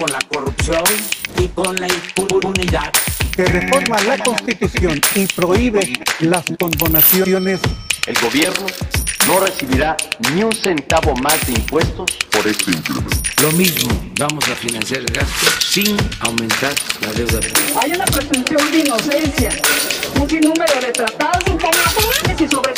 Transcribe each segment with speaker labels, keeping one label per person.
Speaker 1: con la corrupción y con la impunidad.
Speaker 2: Que reforma la Constitución y prohíbe las condonaciones.
Speaker 3: El gobierno no recibirá ni un centavo más de impuestos por este incremento.
Speaker 1: Lo mismo, vamos a financiar el gasto sin aumentar la deuda.
Speaker 4: Hay una presunción de inocencia, un sinnúmero de tratados internacionales y sobre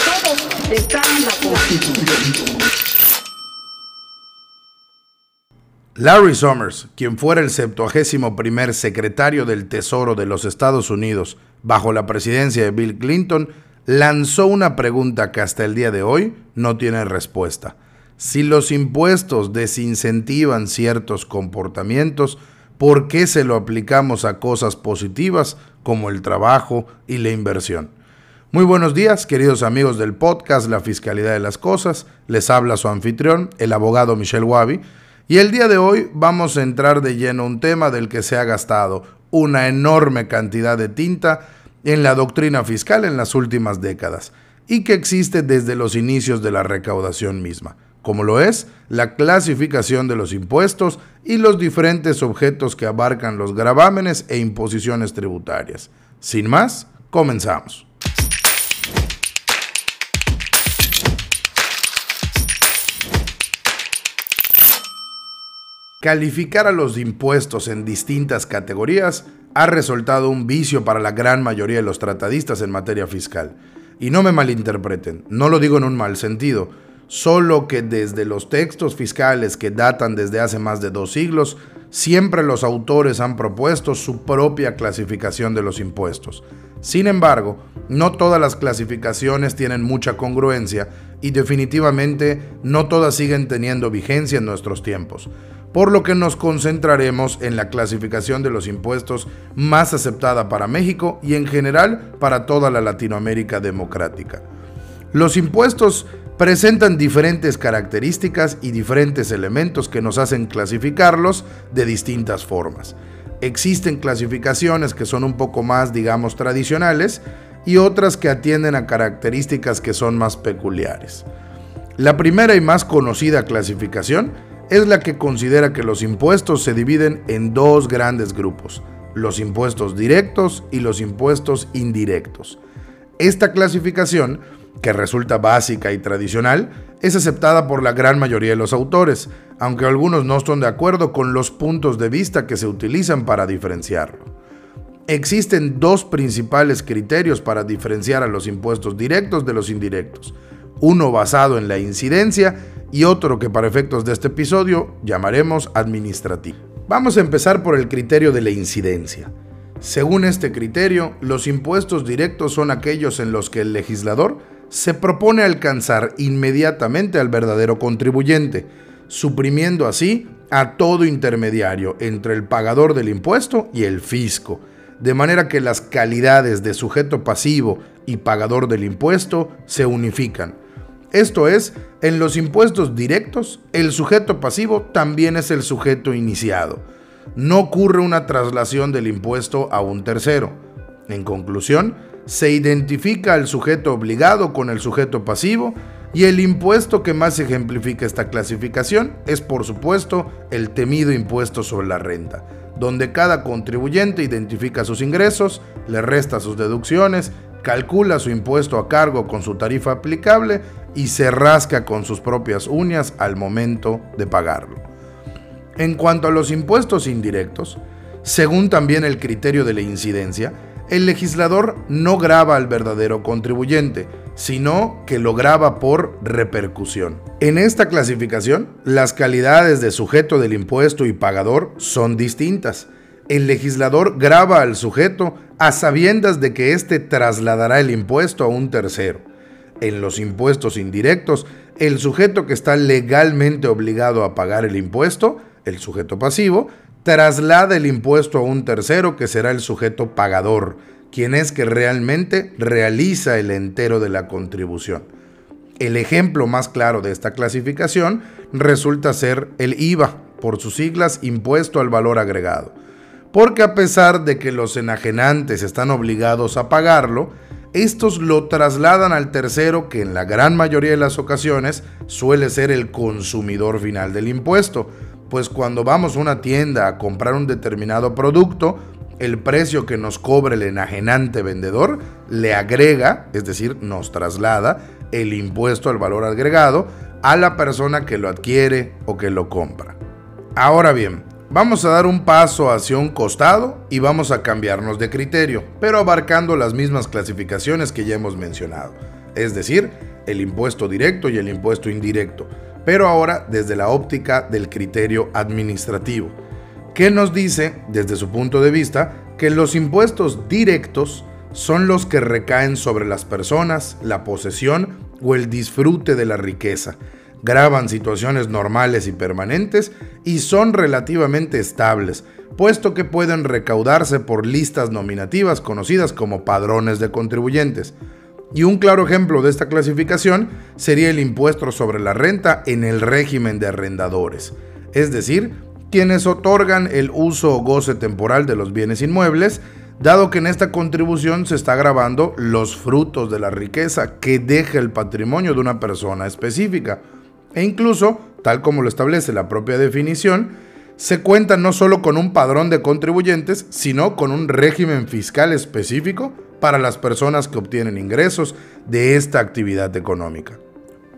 Speaker 5: Larry Summers, quien fuera el 71 primer secretario del Tesoro de los Estados Unidos bajo la presidencia de Bill Clinton, lanzó una pregunta que hasta el día de hoy no tiene respuesta. Si los impuestos desincentivan ciertos comportamientos, ¿por qué se lo aplicamos a cosas positivas como el trabajo y la inversión? Muy buenos días, queridos amigos del podcast La Fiscalidad de las Cosas. Les habla su anfitrión, el abogado Michel Wabi y el día de hoy vamos a entrar de lleno un tema del que se ha gastado una enorme cantidad de tinta en la doctrina fiscal en las últimas décadas y que existe desde los inicios de la recaudación misma, como lo es la clasificación de los impuestos y los diferentes objetos que abarcan los gravámenes e imposiciones tributarias. Sin más, comenzamos. Calificar a los impuestos en distintas categorías ha resultado un vicio para la gran mayoría de los tratadistas en materia fiscal. Y no me malinterpreten, no lo digo en un mal sentido, solo que desde los textos fiscales que datan desde hace más de dos siglos, siempre los autores han propuesto su propia clasificación de los impuestos. Sin embargo, no todas las clasificaciones tienen mucha congruencia y definitivamente no todas siguen teniendo vigencia en nuestros tiempos por lo que nos concentraremos en la clasificación de los impuestos más aceptada para México y en general para toda la Latinoamérica democrática. Los impuestos presentan diferentes características y diferentes elementos que nos hacen clasificarlos de distintas formas. Existen clasificaciones que son un poco más, digamos, tradicionales y otras que atienden a características que son más peculiares. La primera y más conocida clasificación es la que considera que los impuestos se dividen en dos grandes grupos, los impuestos directos y los impuestos indirectos. Esta clasificación, que resulta básica y tradicional, es aceptada por la gran mayoría de los autores, aunque algunos no están de acuerdo con los puntos de vista que se utilizan para diferenciarlo. Existen dos principales criterios para diferenciar a los impuestos directos de los indirectos, uno basado en la incidencia y otro que para efectos de este episodio llamaremos administrativo. Vamos a empezar por el criterio de la incidencia. Según este criterio, los impuestos directos son aquellos en los que el legislador se propone alcanzar inmediatamente al verdadero contribuyente, suprimiendo así a todo intermediario entre el pagador del impuesto y el fisco, de manera que las calidades de sujeto pasivo y pagador del impuesto se unifican, esto es, en los impuestos directos, el sujeto pasivo también es el sujeto iniciado. No ocurre una traslación del impuesto a un tercero. En conclusión, se identifica al sujeto obligado con el sujeto pasivo y el impuesto que más ejemplifica esta clasificación es por supuesto el temido impuesto sobre la renta, donde cada contribuyente identifica sus ingresos, le resta sus deducciones calcula su impuesto a cargo con su tarifa aplicable y se rasca con sus propias uñas al momento de pagarlo. En cuanto a los impuestos indirectos, según también el criterio de la incidencia, el legislador no graba al verdadero contribuyente, sino que lo graba por repercusión. En esta clasificación, las calidades de sujeto del impuesto y pagador son distintas el legislador graba al sujeto a sabiendas de que éste trasladará el impuesto a un tercero. En los impuestos indirectos, el sujeto que está legalmente obligado a pagar el impuesto, el sujeto pasivo, traslada el impuesto a un tercero que será el sujeto pagador, quien es que realmente realiza el entero de la contribución. El ejemplo más claro de esta clasificación resulta ser el IVA, por sus siglas Impuesto al Valor Agregado porque a pesar de que los enajenantes están obligados a pagarlo, estos lo trasladan al tercero que en la gran mayoría de las ocasiones suele ser el consumidor final del impuesto, pues cuando vamos a una tienda a comprar un determinado producto, el precio que nos cobra el enajenante vendedor le agrega, es decir, nos traslada el impuesto al valor agregado a la persona que lo adquiere o que lo compra. Ahora bien, vamos a dar un paso hacia un costado y vamos a cambiarnos de criterio, pero abarcando las mismas clasificaciones que ya hemos mencionado, es decir, el impuesto directo y el impuesto indirecto, pero ahora desde la óptica del criterio administrativo, que nos dice, desde su punto de vista, que los impuestos directos son los que recaen sobre las personas, la posesión o el disfrute de la riqueza. Graban situaciones normales y permanentes y son relativamente estables, puesto que pueden recaudarse por listas nominativas conocidas como padrones de contribuyentes. Y un claro ejemplo de esta clasificación sería el impuesto sobre la renta en el régimen de arrendadores, es decir, quienes otorgan el uso o goce temporal de los bienes inmuebles, dado que en esta contribución se está grabando los frutos de la riqueza que deja el patrimonio de una persona específica. E incluso, tal como lo establece la propia definición, se cuenta no solo con un padrón de contribuyentes, sino con un régimen fiscal específico para las personas que obtienen ingresos de esta actividad económica.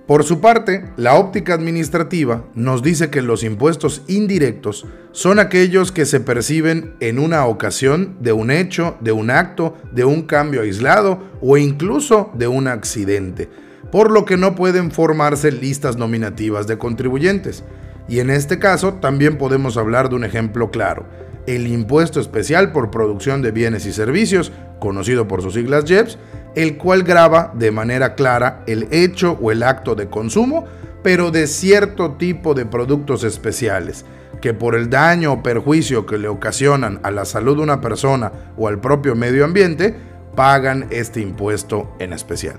Speaker 5: Por su parte, la óptica administrativa nos dice que los impuestos indirectos son aquellos que se perciben en una ocasión de un hecho, de un acto, de un cambio aislado o incluso de un accidente, por lo que no pueden formarse listas nominativas de contribuyentes. Y en este caso también podemos hablar de un ejemplo claro, el impuesto especial por producción de bienes y servicios, conocido por sus siglas JEPS, el cual graba de manera clara el hecho o el acto de consumo, pero de cierto tipo de productos especiales, que por el daño o perjuicio que le ocasionan a la salud de una persona o al propio medio ambiente, pagan este impuesto en especial.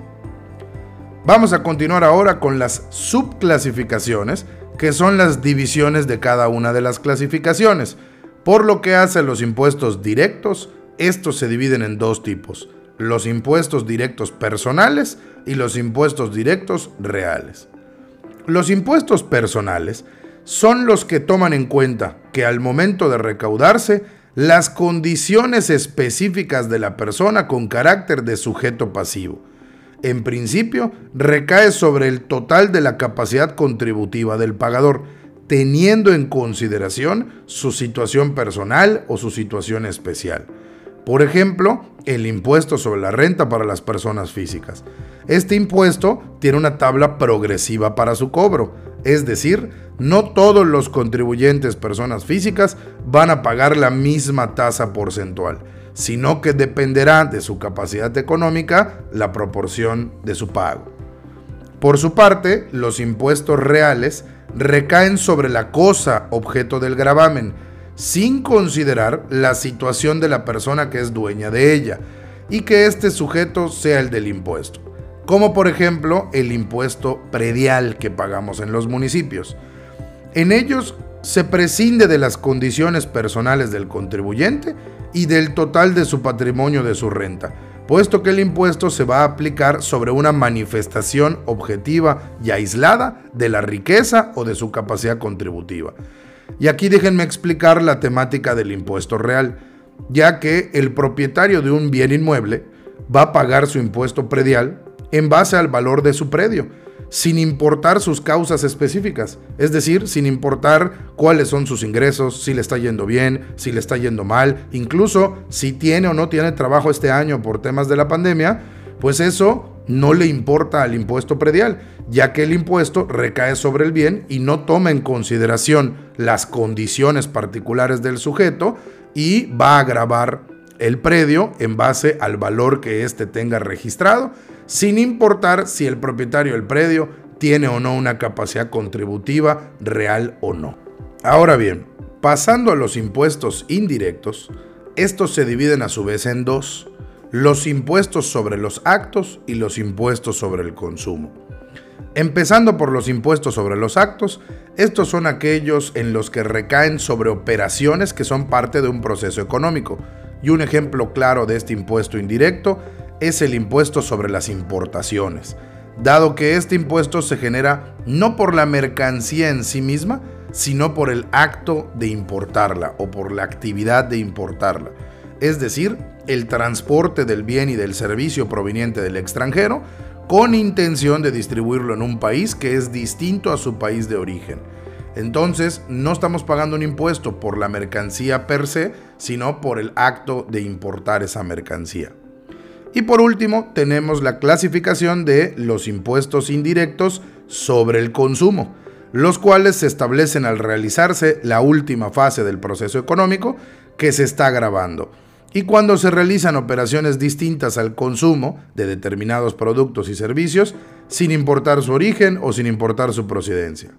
Speaker 5: Vamos a continuar ahora con las subclasificaciones, que son las divisiones de cada una de las clasificaciones. Por lo que hace los impuestos directos, estos se dividen en dos tipos, los impuestos directos personales y los impuestos directos reales. Los impuestos personales son los que toman en cuenta que al momento de recaudarse, las condiciones específicas de la persona con carácter de sujeto pasivo. En principio, recae sobre el total de la capacidad contributiva del pagador, teniendo en consideración su situación personal o su situación especial. Por ejemplo, el impuesto sobre la renta para las personas físicas. Este impuesto tiene una tabla progresiva para su cobro, es decir, no todos los contribuyentes personas físicas van a pagar la misma tasa porcentual, sino que dependerá de su capacidad económica la proporción de su pago. Por su parte, los impuestos reales recaen sobre la cosa objeto del gravamen, sin considerar la situación de la persona que es dueña de ella y que este sujeto sea el del impuesto, como por ejemplo el impuesto predial que pagamos en los municipios. En ellos se prescinde de las condiciones personales del contribuyente y del total de su patrimonio de su renta, puesto que el impuesto se va a aplicar sobre una manifestación objetiva y aislada de la riqueza o de su capacidad contributiva. Y aquí déjenme explicar la temática del impuesto real, ya que el propietario de un bien inmueble va a pagar su impuesto predial en base al valor de su predio, sin importar sus causas específicas, es decir, sin importar cuáles son sus ingresos, si le está yendo bien, si le está yendo mal, incluso si tiene o no tiene trabajo este año por temas de la pandemia, pues eso no le importa al impuesto predial, ya que el impuesto recae sobre el bien y no toma en consideración las condiciones particulares del sujeto y va a grabar el predio en base al valor que éste tenga registrado, sin importar si el propietario del predio tiene o no una capacidad contributiva real o no. Ahora bien, pasando a los impuestos indirectos, estos se dividen a su vez en dos los impuestos sobre los actos y los impuestos sobre el consumo. Empezando por los impuestos sobre los actos, estos son aquellos en los que recaen sobre operaciones que son parte de un proceso económico. Y un ejemplo claro de este impuesto indirecto es el impuesto sobre las importaciones, dado que este impuesto se genera no por la mercancía en sí misma, sino por el acto de importarla o por la actividad de importarla. Es decir, el transporte del bien y del servicio proveniente del extranjero con intención de distribuirlo en un país que es distinto a su país de origen. Entonces, no estamos pagando un impuesto por la mercancía per se, sino por el acto de importar esa mercancía. Y por último, tenemos la clasificación de los impuestos indirectos sobre el consumo, los cuales se establecen al realizarse la última fase del proceso económico que se está grabando y cuando se realizan operaciones distintas al consumo de determinados productos y servicios sin importar su origen o sin importar su procedencia.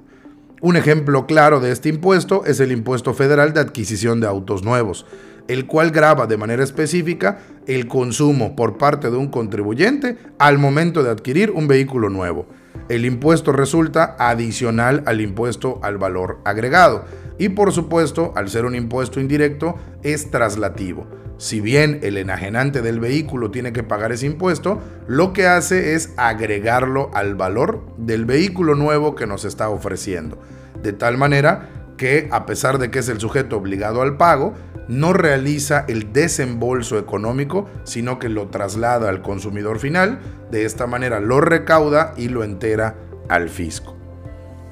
Speaker 5: Un ejemplo claro de este impuesto es el impuesto federal de adquisición de autos nuevos, el cual graba de manera específica el consumo por parte de un contribuyente al momento de adquirir un vehículo nuevo. El impuesto resulta adicional al impuesto al valor agregado y por supuesto, al ser un impuesto indirecto, es traslativo si bien el enajenante del vehículo tiene que pagar ese impuesto, lo que hace es agregarlo al valor del vehículo nuevo que nos está ofreciendo. De tal manera que, a pesar de que es el sujeto obligado al pago, no realiza el desembolso económico, sino que lo traslada al consumidor final. De esta manera lo recauda y lo entera al fisco.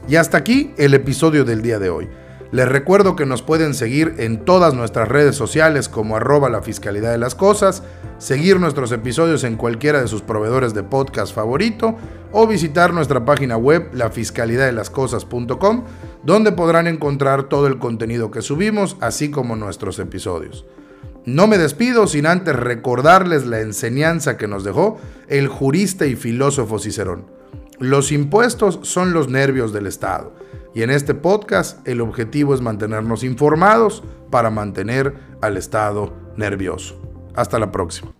Speaker 5: Y hasta aquí el episodio del día de hoy. Les recuerdo que nos pueden seguir en todas nuestras redes sociales como arroba la fiscalidad de las cosas, seguir nuestros episodios en cualquiera de sus proveedores de podcast favorito o visitar nuestra página web lafiscalidadelascosas.com donde podrán encontrar todo el contenido que subimos así como nuestros episodios. No me despido sin antes recordarles la enseñanza que nos dejó el jurista y filósofo Cicerón. Los impuestos son los nervios del Estado y en este podcast el objetivo es mantenernos informados para mantener al Estado nervioso. Hasta la próxima.